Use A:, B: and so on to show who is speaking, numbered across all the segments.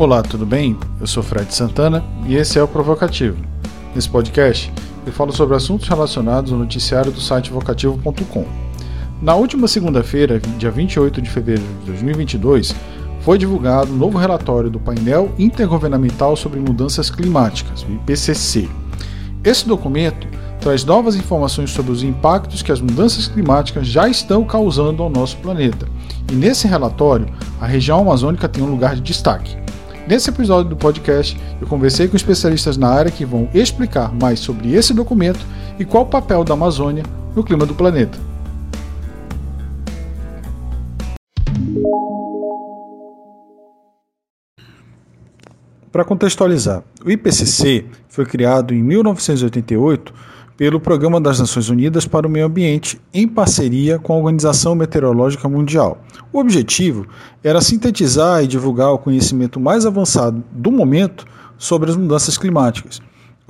A: Olá, tudo bem? Eu sou Fred Santana e esse é o Provocativo. Nesse podcast, eu falo sobre assuntos relacionados ao noticiário do site vocativo.com. Na última segunda-feira, dia 28 de fevereiro de 2022, foi divulgado um novo relatório do painel intergovernamental sobre mudanças climáticas, o IPCC. Esse documento traz novas informações sobre os impactos que as mudanças climáticas já estão causando ao nosso planeta. E nesse relatório, a região amazônica tem um lugar de destaque. Nesse episódio do podcast, eu conversei com especialistas na área que vão explicar mais sobre esse documento e qual o papel da Amazônia no clima do planeta. Para contextualizar, o IPCC foi criado em 1988 pelo Programa das Nações Unidas para o Meio Ambiente, em parceria com a Organização Meteorológica Mundial. O objetivo era sintetizar e divulgar o conhecimento mais avançado do momento sobre as mudanças climáticas.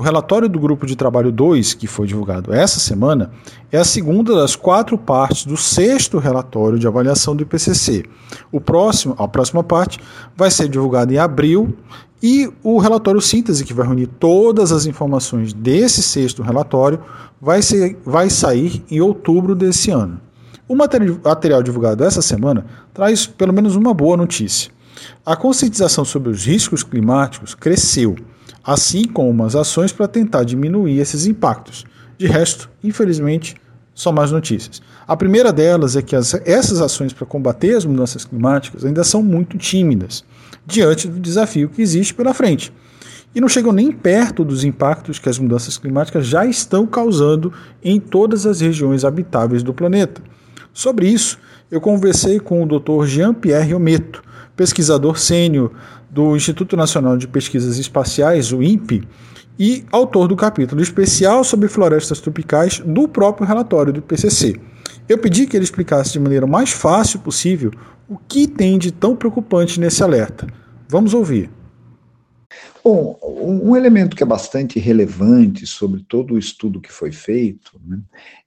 A: O relatório do Grupo de Trabalho 2, que foi divulgado essa semana, é a segunda das quatro partes do sexto relatório de avaliação do IPCC. O próximo, a próxima parte vai ser divulgada em abril e o relatório síntese, que vai reunir todas as informações desse sexto relatório, vai, ser, vai sair em outubro desse ano. O material divulgado essa semana traz pelo menos uma boa notícia. A conscientização sobre os riscos climáticos cresceu, assim como as ações para tentar diminuir esses impactos. De resto, infelizmente, só mais notícias. A primeira delas é que as, essas ações para combater as mudanças climáticas ainda são muito tímidas diante do desafio que existe pela frente. E não chegam nem perto dos impactos que as mudanças climáticas já estão causando em todas as regiões habitáveis do planeta. Sobre isso, eu conversei com o Dr. Jean-Pierre Ometo, pesquisador sênior do Instituto Nacional de Pesquisas Espaciais, o INPE, e autor do capítulo especial sobre florestas tropicais do próprio relatório do IPCC. Eu pedi que ele explicasse de maneira mais fácil possível o que tem de tão preocupante nesse alerta. Vamos ouvir.
B: Bom, um elemento que é bastante relevante sobre todo o estudo que foi feito né,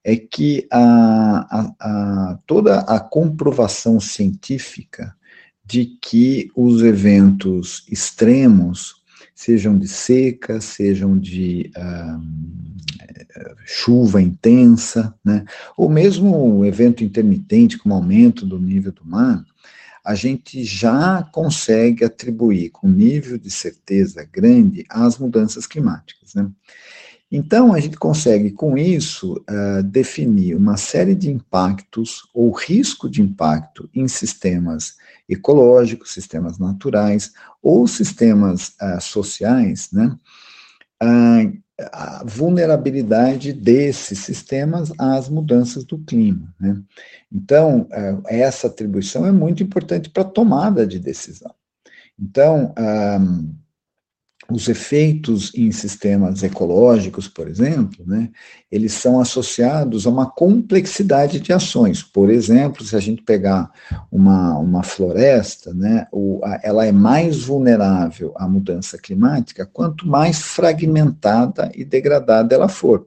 B: é que a, a, a, toda a comprovação científica de que os eventos extremos, sejam de seca, sejam de chuva intensa, né, ou mesmo um evento intermitente, como aumento do nível do mar, a gente já consegue atribuir com nível de certeza grande as mudanças climáticas. Né? Então, a gente consegue, com isso, uh, definir uma série de impactos ou risco de impacto em sistemas ecológicos, sistemas naturais ou sistemas uh, sociais, né? Uh, a vulnerabilidade desses sistemas às mudanças do clima. Né? Então, é, essa atribuição é muito importante para a tomada de decisão. Então, os efeitos em sistemas ecológicos, por exemplo, né, eles são associados a uma complexidade de ações. Por exemplo, se a gente pegar uma, uma floresta, né, o, a, ela é mais vulnerável à mudança climática quanto mais fragmentada e degradada ela for.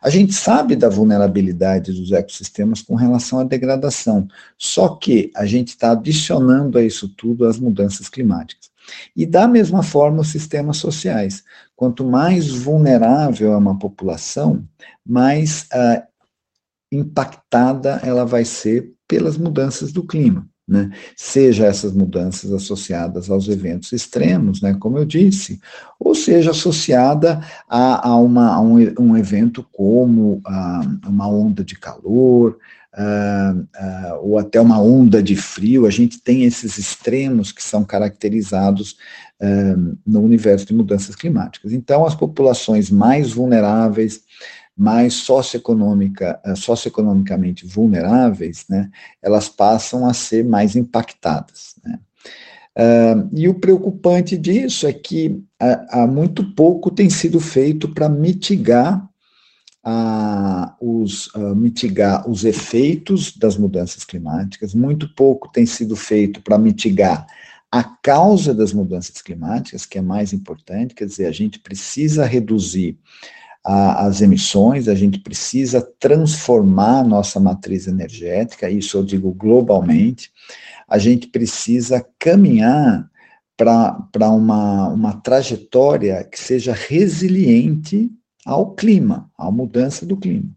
B: A gente sabe da vulnerabilidade dos ecossistemas com relação à degradação, só que a gente está adicionando a isso tudo as mudanças climáticas. E da mesma forma, os sistemas sociais. Quanto mais vulnerável é uma população, mais uh, impactada ela vai ser pelas mudanças do clima. Né? Seja essas mudanças associadas aos eventos extremos, né, como eu disse, ou seja associada a, a, uma, a um, um, evento como a, ah, uma onda de calor, uh, uh, ou até uma onda de frio, a gente tem esses extremos que são caracterizados uh, no universo de mudanças climáticas. Então, as populações mais vulneráveis, mais socioeconômica, socioeconomicamente vulneráveis, né, elas passam a ser mais impactadas. Né. Uh, e o preocupante disso é que há muito pouco tem sido feito para mitigar a, os, a mitigar os efeitos das mudanças climáticas, muito pouco tem sido feito para mitigar a causa das mudanças climáticas, que é mais importante, quer dizer, a gente precisa reduzir a, as emissões, a gente precisa transformar a nossa matriz energética, isso eu digo globalmente, a gente precisa caminhar para uma, uma trajetória que seja resiliente ao clima, à mudança do clima,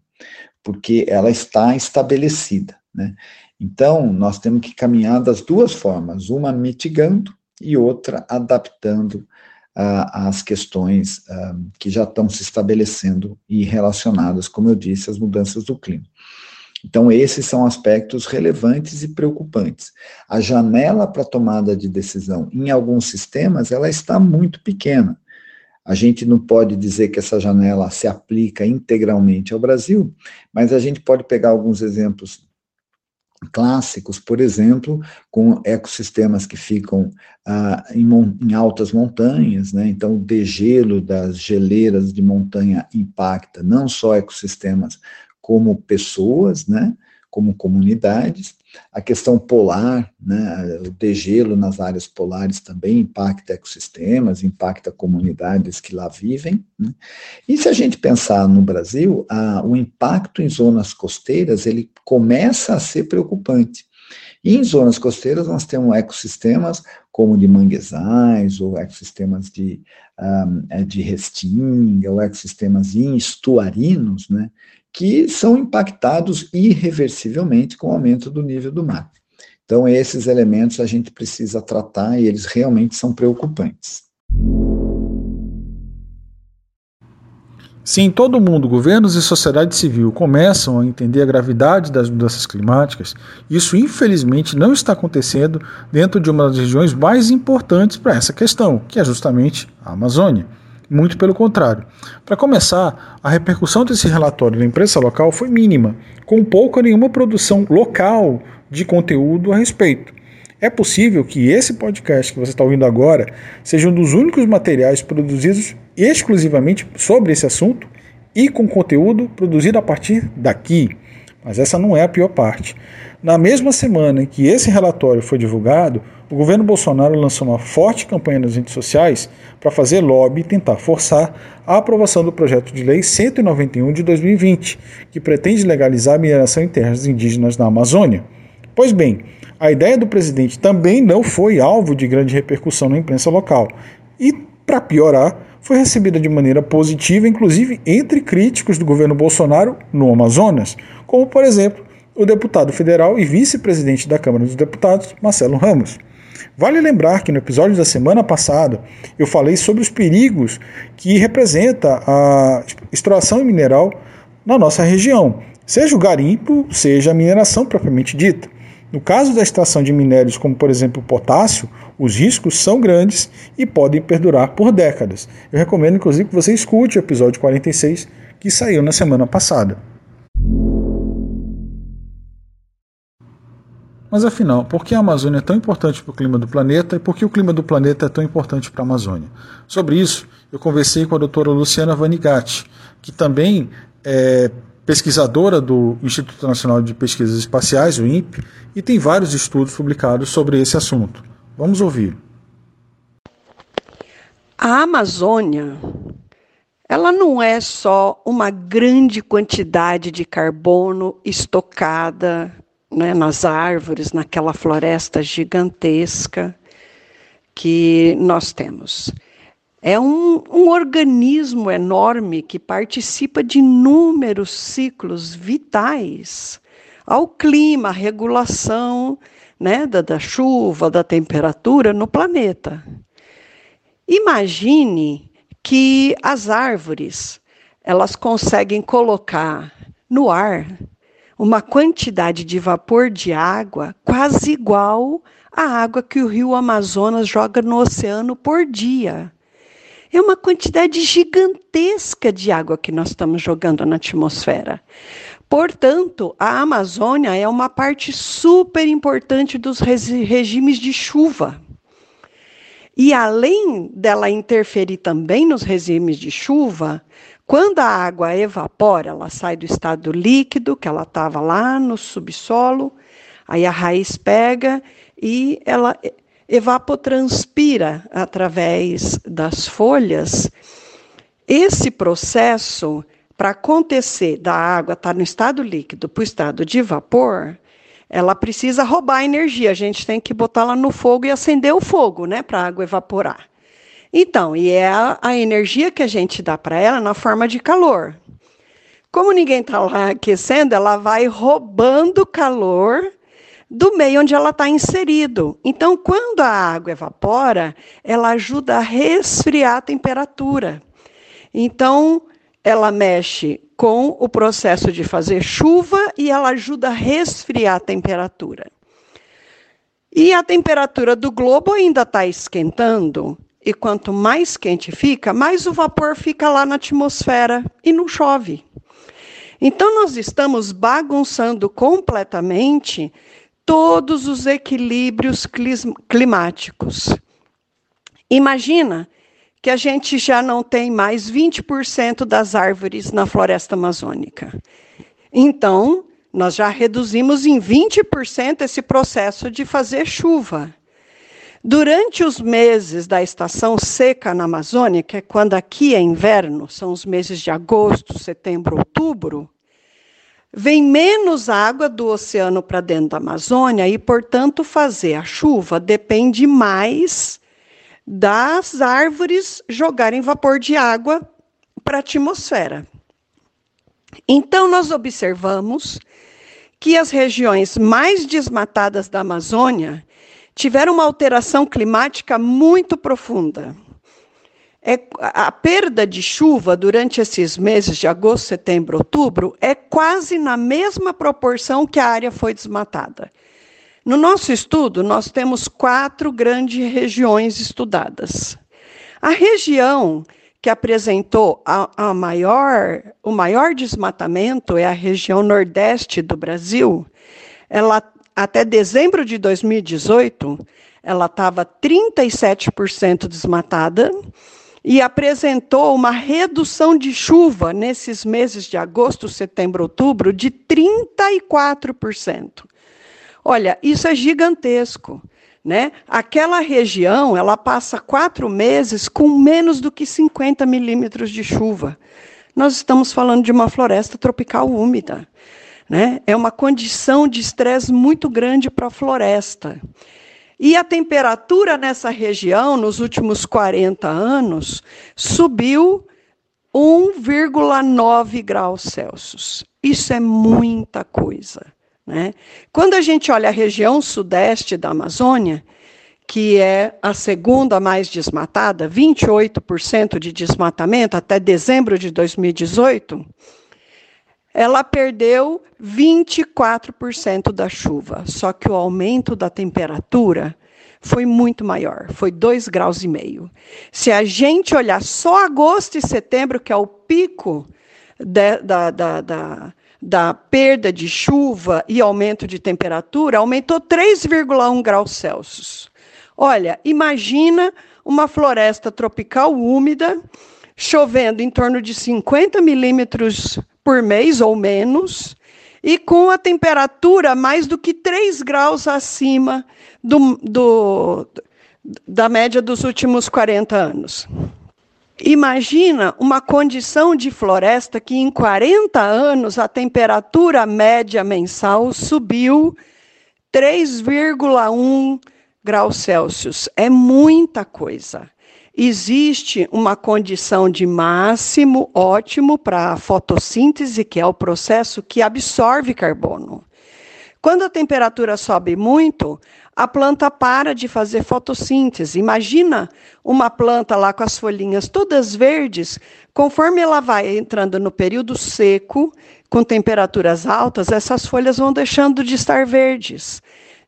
B: porque ela está estabelecida. Né? Então, nós temos que caminhar das duas formas, uma mitigando e outra adaptando uh, as questões uh, que já estão se estabelecendo e relacionadas, como eu disse, às mudanças do clima. Então, esses são aspectos relevantes e preocupantes. A janela para tomada de decisão em alguns sistemas, ela está muito pequena. A gente não pode dizer que essa janela se aplica integralmente ao Brasil, mas a gente pode pegar alguns exemplos clássicos, por exemplo, com ecossistemas que ficam ah, em, em, altas montanhas, né? então o degelo das geleiras de montanha impacta não só ecossistemas como pessoas, né? como comunidades, a questão polar, né, o degelo nas áreas polares também impacta ecossistemas, impacta comunidades que lá vivem. Né? E se a gente pensar no Brasil, a, o impacto em zonas costeiras ele começa a ser preocupante. E em zonas costeiras nós temos ecossistemas como de manguezais, ou ecossistemas de, um, de restinga, ou ecossistemas estuarinos, né, que são impactados irreversivelmente com o aumento do nível do mar. Então, esses elementos a gente precisa tratar e eles realmente são preocupantes.
A: Sim, todo mundo, governos e sociedade civil, começam a entender a gravidade das mudanças climáticas, isso infelizmente não está acontecendo dentro de uma das regiões mais importantes para essa questão, que é justamente a Amazônia. Muito pelo contrário. Para começar, a repercussão desse relatório na imprensa local foi mínima, com pouca ou nenhuma produção local de conteúdo a respeito. É possível que esse podcast que você está ouvindo agora seja um dos únicos materiais produzidos exclusivamente sobre esse assunto e com conteúdo produzido a partir daqui. Mas essa não é a pior parte. Na mesma semana em que esse relatório foi divulgado, o governo Bolsonaro lançou uma forte campanha nas redes sociais para fazer lobby e tentar forçar a aprovação do projeto de lei 191 de 2020, que pretende legalizar a mineração em terras indígenas na Amazônia. Pois bem, a ideia do presidente também não foi alvo de grande repercussão na imprensa local e, para piorar, foi recebida de maneira positiva, inclusive entre críticos do governo Bolsonaro no Amazonas, como, por exemplo, o deputado federal e vice-presidente da Câmara dos Deputados, Marcelo Ramos. Vale lembrar que no episódio da semana passada eu falei sobre os perigos que representa a extração mineral na nossa região, seja o garimpo, seja a mineração propriamente dita. No caso da extração de minérios como, por exemplo, o potássio, os riscos são grandes e podem perdurar por décadas. Eu recomendo, inclusive, que você escute o episódio 46 que saiu na semana passada. Mas afinal, por que a Amazônia é tão importante para o clima do planeta e por que o clima do planeta é tão importante para a Amazônia? Sobre isso, eu conversei com a doutora Luciana Vanigatti, que também é pesquisadora do Instituto Nacional de Pesquisas Espaciais, o INPE, e tem vários estudos publicados sobre esse assunto. Vamos ouvir.
C: A Amazônia, ela não é só uma grande quantidade de carbono estocada né, nas árvores, naquela floresta gigantesca que nós temos. É um, um, organismo enorme que participa de inúmeros ciclos vitais ao clima, à regulação né, da, da chuva, da temperatura no planeta. Imagine que as árvores elas conseguem colocar no ar uma quantidade de vapor de água quase igual à água que o rio Amazonas joga no oceano por dia. É uma quantidade gigantesca de água que nós estamos jogando na atmosfera. Portanto, a Amazônia é uma parte super importante dos regimes de chuva. E além dela interferir também nos regimes de chuva, quando a água evapora, ela sai do estado líquido, que ela estava lá no subsolo, aí a raiz pega e ela evapotranspira através das folhas. Esse processo, para acontecer da água estar tá no estado líquido para o estado de vapor, ela precisa roubar energia. A gente tem que botá-la no fogo e acender o fogo, né, para a água evaporar. Então, e é a, a energia que a gente dá para ela na forma de calor. Como ninguém está lá aquecendo, ela vai roubando calor do meio onde ela está inserido. Então, quando a água evapora, ela ajuda a resfriar a temperatura. Então, ela mexe com o processo de fazer chuva e ela ajuda a resfriar a temperatura. E a temperatura do globo ainda está esquentando, e quanto mais quente fica, mais o vapor fica lá na atmosfera e não chove. Então, nós estamos bagunçando completamente todos os equilíbrios climáticos. Imagina que a gente já não tem mais 20% das árvores na floresta amazônica. Então, nós já reduzimos em 20% esse processo de fazer chuva. Durante os meses da estação seca na Amazônia, que é quando aqui é inverno, são os meses de agosto, setembro, outubro, vem menos água do oceano para dentro da Amazônia e, portanto, fazer a chuva depende mais das árvores jogarem vapor de água para a atmosfera. Então, nós observamos que as regiões mais desmatadas da Amazônia tiveram uma alteração climática muito profunda. É, a perda de chuva durante esses meses de agosto, setembro, outubro é quase na mesma proporção que a área foi desmatada. No nosso estudo, nós temos quatro grandes regiões estudadas. A região que apresentou a, a maior, o maior desmatamento é a região nordeste do Brasil. Ela, até dezembro de 2018, ela estava 37% desmatada e apresentou uma redução de chuva nesses meses de agosto, setembro, outubro de 34%. Olha, isso é gigantesco. Né? Aquela região ela passa quatro meses com menos do que 50 milímetros de chuva. Nós estamos falando de uma floresta tropical úmida. Né? É uma condição de estresse muito grande para a floresta. E a temperatura nessa região, nos últimos 40 anos, subiu 1,9 graus Celsius. Isso é muita coisa. Né? Quando a gente olha a região sudeste da Amazônia, que é a segunda mais desmatada, 28% de desmatamento até dezembro de 2018, ela perdeu 24% da chuva. Só que o aumento da temperatura foi muito maior, foi 2 graus e meio. Se a gente olhar só agosto e setembro, que é o pico de, da, da, da da perda de chuva e aumento de temperatura aumentou 3,1 graus Celsius. Olha, imagina uma floresta tropical úmida, chovendo em torno de 50 milímetros por mês ou menos, e com a temperatura mais do que 3 graus acima do, do, da média dos últimos 40 anos. Imagina uma condição de floresta que em 40 anos a temperatura média mensal subiu 3,1 graus Celsius. É muita coisa. Existe uma condição de máximo ótimo para a fotossíntese, que é o processo que absorve carbono. Quando a temperatura sobe muito, a planta para de fazer fotossíntese. Imagina uma planta lá com as folhinhas todas verdes, conforme ela vai entrando no período seco, com temperaturas altas, essas folhas vão deixando de estar verdes.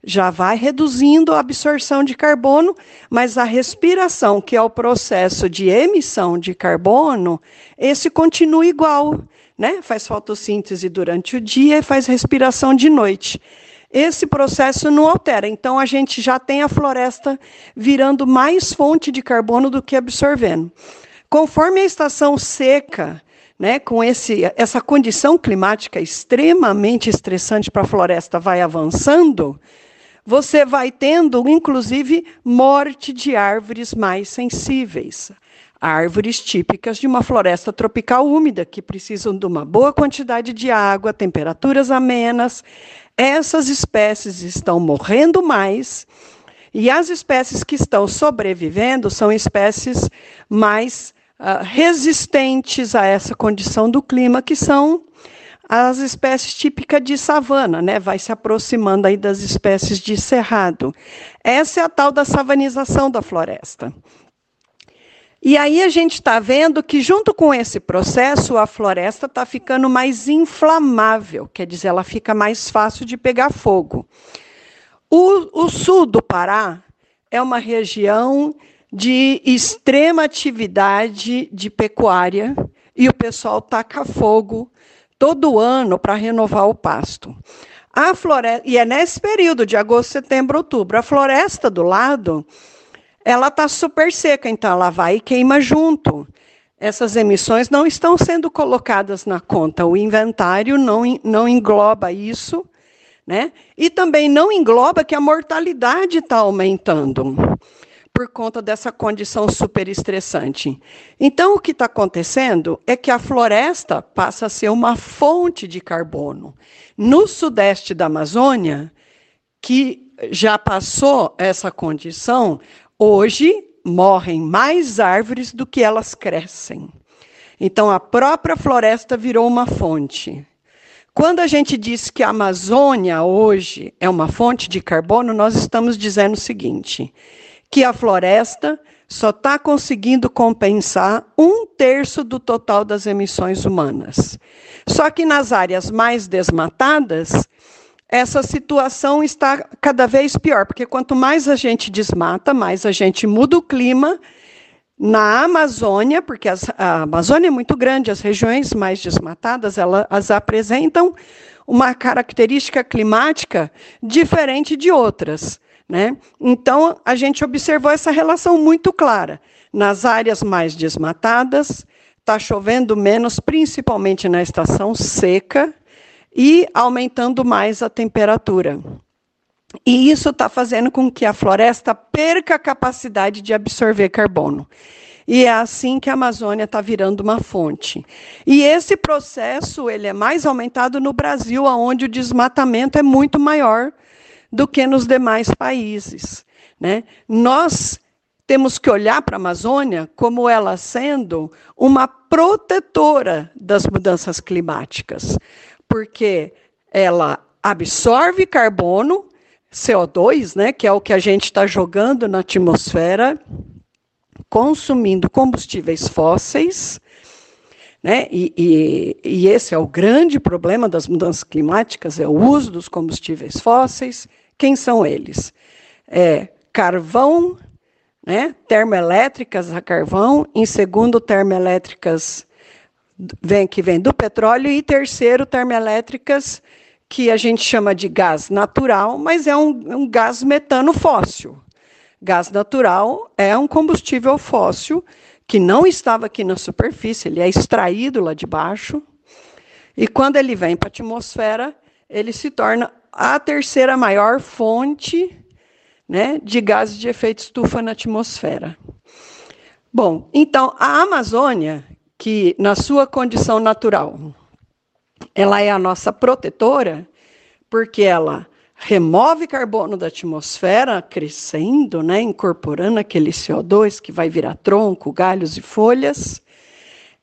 C: Já vai reduzindo a absorção de carbono, mas a respiração, que é o processo de emissão de carbono, esse continua igual, né? Faz fotossíntese durante o dia e faz respiração de noite esse processo não altera. Então, a gente já tem a floresta virando mais fonte de carbono do que absorvendo. Conforme a estação seca, né, com esse, essa condição climática extremamente estressante para a floresta vai avançando, você vai tendo, inclusive, morte de árvores mais sensíveis. Árvores típicas de uma floresta tropical úmida, que precisam de uma boa quantidade de água, temperaturas amenas, essas espécies estão morrendo mais e as espécies que estão sobrevivendo são espécies mais uh, resistentes a essa condição do clima, que são as espécies típicas de savana, né? Vai se aproximando aí das espécies de cerrado. Essa é a tal da savanização da floresta. E aí a gente está vendo que, junto com esse processo, a floresta está ficando mais inflamável, quer dizer, ela fica mais fácil de pegar fogo. O, o sul do Pará é uma região de extrema atividade de pecuária e o pessoal taca fogo todo ano para renovar o pasto. A floresta, e é nesse período de agosto, setembro, outubro. A floresta do lado ela está super seca, então ela vai e queima junto. Essas emissões não estão sendo colocadas na conta, o inventário não, não engloba isso, né? E também não engloba que a mortalidade está aumentando por conta dessa condição super estressante. Então, o que está acontecendo é que a floresta passa a ser uma fonte de carbono. No sudeste da Amazônia, que já passou essa condição, Hoje morrem mais árvores do que elas crescem. Então a própria floresta virou uma fonte. Quando a gente diz que a Amazônia hoje é uma fonte de carbono, nós estamos dizendo o seguinte: que a floresta só está conseguindo compensar um terço do total das emissões humanas. Só que nas áreas mais desmatadas, essa situação está cada vez pior, porque quanto mais a gente desmata, mais a gente muda o clima. Na Amazônia, porque as, a Amazônia é muito grande, as regiões mais desmatadas, elas apresentam uma característica climática diferente de outras. Né? Então, a gente observou essa relação muito clara. Nas áreas mais desmatadas, está chovendo menos, principalmente na estação seca, e aumentando mais a temperatura. E isso está fazendo com que a floresta perca a capacidade de absorver carbono. E é assim que a Amazônia está virando uma fonte. E esse processo ele é mais aumentado no Brasil, onde o desmatamento é muito maior do que nos demais países. Né? Nós temos que olhar para a Amazônia como ela sendo uma protetora das mudanças climáticas porque ela absorve carbono, CO2, né, que é o que a gente está jogando na atmosfera, consumindo combustíveis fósseis, né, e, e, e esse é o grande problema das mudanças climáticas, é o uso dos combustíveis fósseis. Quem são eles? É carvão, né, termoelétricas a carvão, em segundo, termoelétricas vem, que vem do petróleo, e terceiro, termoelétricas, que a gente chama de gás natural, mas é um, um gás metano fóssil. Gás natural é um combustível fóssil que não estava aqui na superfície, ele é extraído lá de baixo, e quando ele vem para a atmosfera, ele se torna a terceira maior fonte né, de gases de efeito estufa na atmosfera. Bom, então a Amazônia, que, na sua condição natural, ela é a nossa protetora, porque ela remove carbono da atmosfera, crescendo, né, incorporando aquele CO2 que vai virar tronco, galhos e folhas.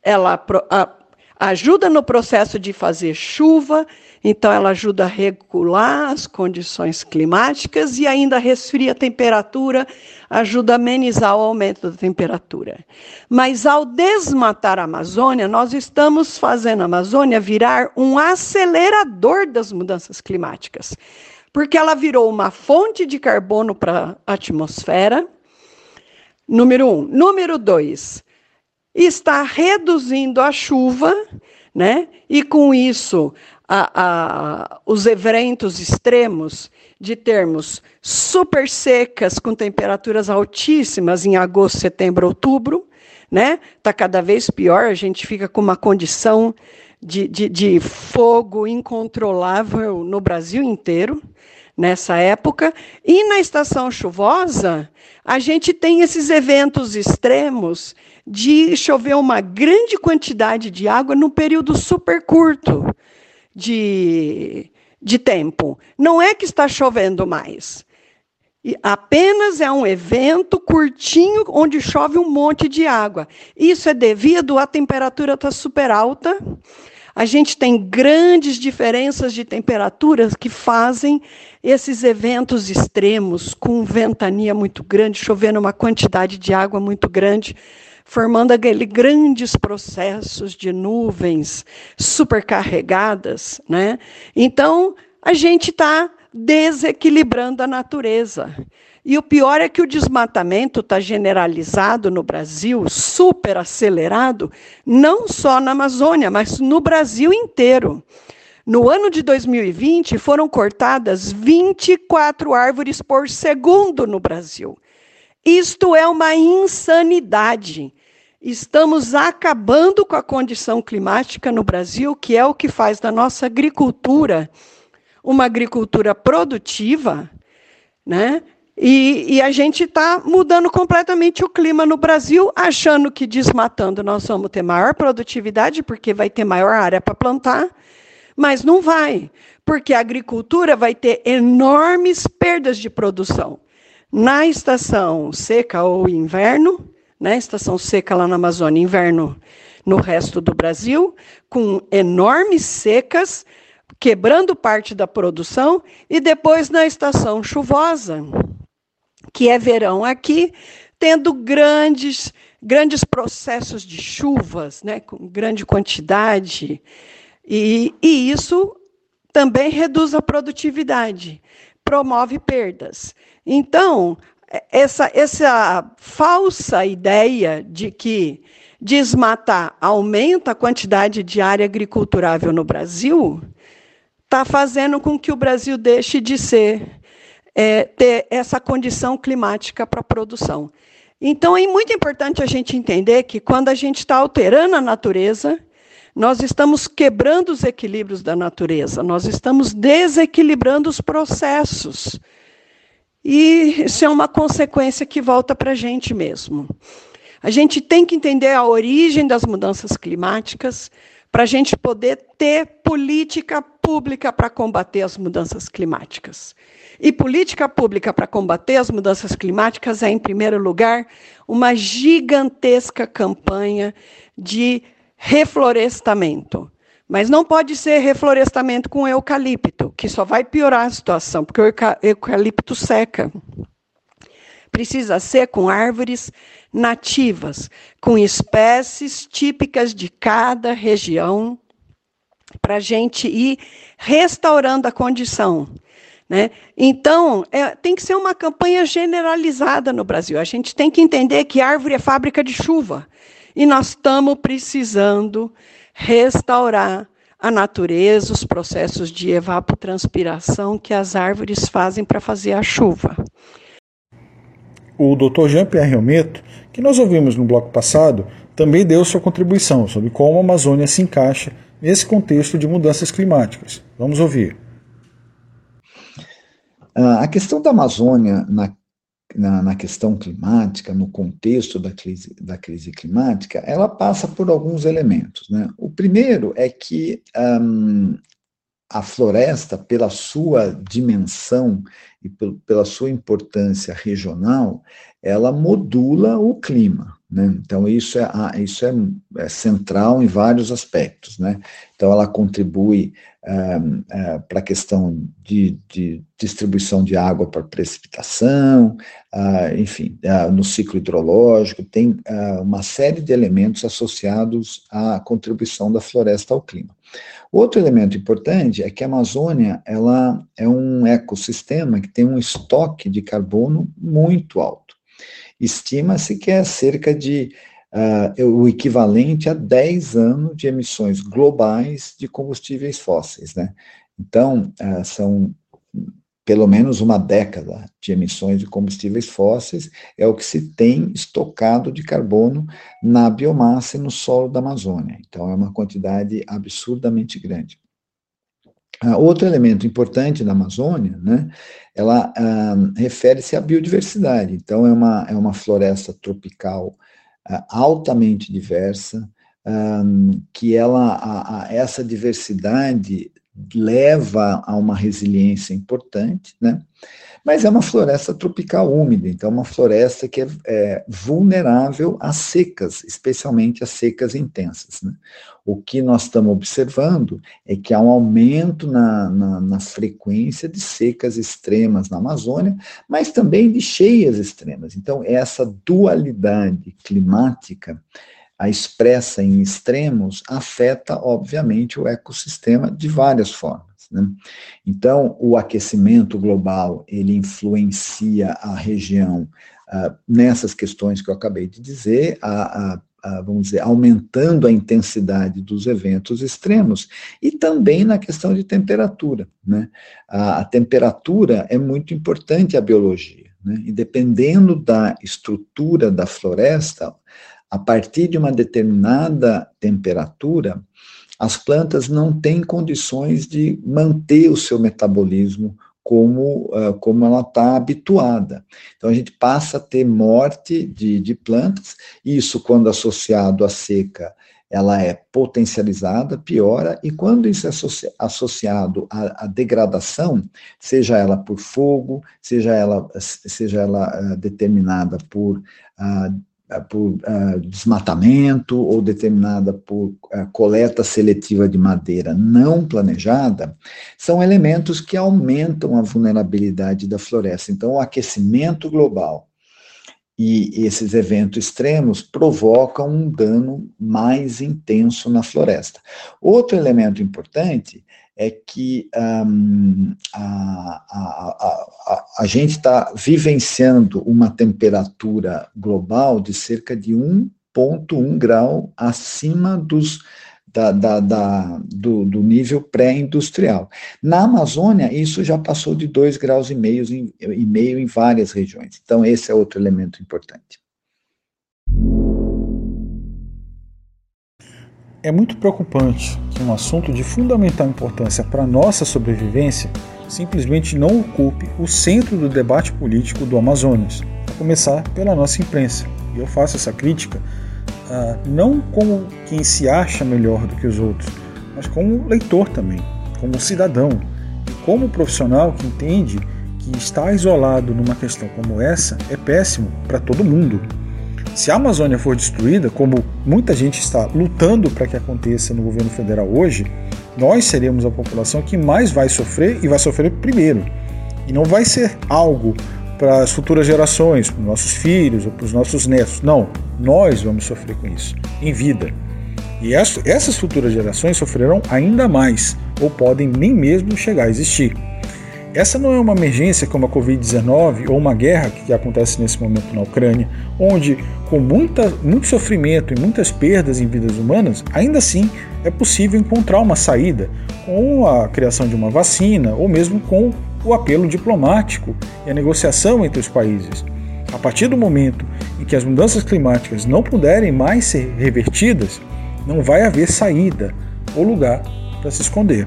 C: Ela ajuda no processo de fazer chuva, então ela ajuda a regular as condições climáticas e ainda resfria a temperatura, ajuda a amenizar o aumento da temperatura. Mas ao desmatar a Amazônia, nós estamos fazendo a Amazônia virar um acelerador das mudanças climáticas, porque ela virou uma fonte de carbono para a atmosfera. Número um. Número dois, está reduzindo a chuva, né? E com isso, a, a, os eventos extremos de termos super secas com temperaturas altíssimas em agosto, setembro, outubro, né? Está cada vez pior, a gente fica com uma condição de, de, de fogo incontrolável no Brasil inteiro nessa época. E na estação chuvosa, a gente tem esses eventos extremos de chover uma grande quantidade de água num período super curto, de, de tempo. Não é que está chovendo mais. E apenas é um evento curtinho onde chove um monte de água. Isso é devido à temperatura estar tá super alta. A gente tem grandes diferenças de temperaturas que fazem esses eventos extremos, com ventania muito grande, chovendo uma quantidade de água muito grande, formando aqueles grandes processos de nuvens supercarregadas. Né? Então, a gente está desequilibrando a natureza. E o pior é que o desmatamento está generalizado no Brasil, super acelerado, não só na Amazônia, mas no Brasil inteiro. No ano de 2020, foram cortadas 24 árvores por segundo no Brasil. Isto é uma insanidade. Estamos acabando com a condição climática no Brasil, que é o que faz da nossa agricultura uma agricultura produtiva, né? E, e a gente está mudando completamente o clima no Brasil, achando que desmatando nós vamos ter maior produtividade, porque vai ter maior área para plantar, mas não vai, porque a agricultura vai ter enormes perdas de produção. Na estação seca ou inverno, né, estação seca lá na Amazônia, inverno no resto do Brasil, com enormes secas, quebrando parte da produção, e depois na estação chuvosa, que é verão aqui, tendo grandes grandes processos de chuvas, né, com grande quantidade, e, e isso também reduz a produtividade, promove perdas. Então, essa, essa falsa ideia de que desmatar aumenta a quantidade de área agriculturável no Brasil está fazendo com que o Brasil deixe de ser, é, ter essa condição climática para a produção. Então, é muito importante a gente entender que quando a gente está alterando a natureza, nós estamos quebrando os equilíbrios da natureza, nós estamos desequilibrando os processos. E isso é uma consequência que volta para a gente mesmo. A gente tem que entender a origem das mudanças climáticas, para a gente poder ter política pública para combater as mudanças climáticas. E política pública para combater as mudanças climáticas é, em primeiro lugar, uma gigantesca campanha de reflorestamento. Mas não pode ser reflorestamento com eucalipto, que só vai piorar a situação, porque o eucalipto seca. Precisa ser com árvores nativas, com espécies típicas de cada região, para a gente ir restaurando a condição. Né? Então, é, tem que ser uma campanha generalizada no Brasil. A gente tem que entender que árvore é fábrica de chuva. E nós estamos precisando restaurar a natureza, os processos de evapotranspiração que as árvores fazem para fazer a chuva.
A: O Dr. Jean-Pierre Helmeto, que nós ouvimos no bloco passado, também deu sua contribuição sobre como a Amazônia se encaixa nesse contexto de mudanças climáticas. Vamos ouvir.
B: A questão da Amazônia na, na, na, questão climática, no contexto da crise, da crise climática, ela passa por alguns elementos. Né? O primeiro é que um, a floresta, pela sua dimensão e pela sua importância regional, ela modula o clima. Né? Então, isso, é, isso é, é, central em vários aspectos. Né? Então, ela contribui é, para a questão de, de, distribuição de água para precipitação, ah, enfim, ah, no ciclo hidrológico, tem ah, uma série de elementos associados à contribuição da floresta ao clima. Outro elemento importante é que a Amazônia ela é um ecossistema que tem um estoque de carbono muito alto. Estima-se que é cerca de uh, o equivalente a 10 anos de emissões globais de combustíveis fósseis. Né? Então, uh, são pelo menos uma década de emissões de combustíveis fósseis, é o que se tem estocado de carbono na biomassa e no solo da Amazônia. Então, é uma quantidade absurdamente grande. Uh, outro elemento importante da Amazônia, né, ela uh, refere-se à biodiversidade. Então, é uma, é uma floresta tropical uh, altamente diversa, que ela, a, a, essa diversidade leva a uma resiliência importante, né? Mas é uma floresta tropical úmida, então é uma floresta que é, é vulnerável às secas, especialmente às secas intensas. Né? O que nós estamos observando é que há um aumento na, na, na frequência de secas extremas na Amazônia, mas também de cheias extremas. Então, essa dualidade climática a expressa em extremos afeta, obviamente, o ecossistema de várias formas. Né? Então, o aquecimento global ele influencia a região uh, nessas questões que eu acabei de dizer, a, a, vamos dizer, aumentando a intensidade dos eventos extremos e também na questão de temperatura. Né? A, a temperatura é muito importante à biologia. Né? E dependendo da estrutura da floresta, a partir de uma determinada temperatura, as plantas não têm condições de manter o seu metabolismo como, uh, como ela está habituada. Então, a gente passa a ter morte de, de plantas, isso, quando associado à seca, ela é potencializada, piora, e quando isso é associado à, à, degradação, seja ela por fogo, seja ela, seja ela uh, determinada por eh, por uh, desmatamento ou determinada por uh, coleta seletiva de madeira não planejada, são elementos que aumentam a vulnerabilidade da floresta. Então, o aquecimento global e esses eventos extremos provocam um dano mais intenso na floresta. Outro elemento importante é que um, a, a, a, a, gente está vivenciando uma temperatura global de cerca de 1,1 grau acima dos, da, da, da, do, do, nível pré-industrial. Na Amazônia, isso já passou de 2 graus e meio, em, e meio em várias regiões. Então, esse é outro elemento importante.
A: É muito preocupante que um assunto de fundamental importância para nossa sobrevivência simplesmente não ocupe o centro do debate político do Amazonas, a começar pela nossa imprensa. E eu faço essa crítica uh, não como quem se acha melhor do que os outros, mas como leitor também, como cidadão e como profissional que entende que estar isolado numa questão como essa é péssimo para todo mundo. Se a Amazônia for destruída, como muita gente está lutando para que aconteça no governo federal hoje, nós seremos a população que mais vai sofrer e vai sofrer primeiro. E não vai ser algo para as futuras gerações, para os nossos filhos ou para os nossos netos. Não, nós vamos sofrer com isso, em vida. E essas futuras gerações sofrerão ainda mais, ou podem nem mesmo chegar a existir. Essa não é uma emergência como a Covid-19 ou uma guerra que acontece nesse momento na Ucrânia, onde, com muita, muito sofrimento e muitas perdas em vidas humanas, ainda assim é possível encontrar uma saída com a criação de uma vacina ou mesmo com o apelo diplomático e a negociação entre os países. A partir do momento em que as mudanças climáticas não puderem mais ser revertidas, não vai haver saída ou lugar para se esconder.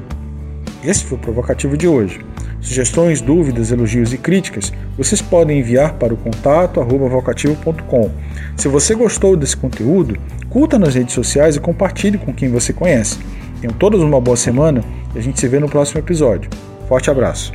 A: Esse foi o provocativo de hoje. Sugestões, dúvidas, elogios e críticas, vocês podem enviar para o contato vocativo.com. Se você gostou desse conteúdo, curta nas redes sociais e compartilhe com quem você conhece. Tenham todos uma boa semana e a gente se vê no próximo episódio. Forte abraço!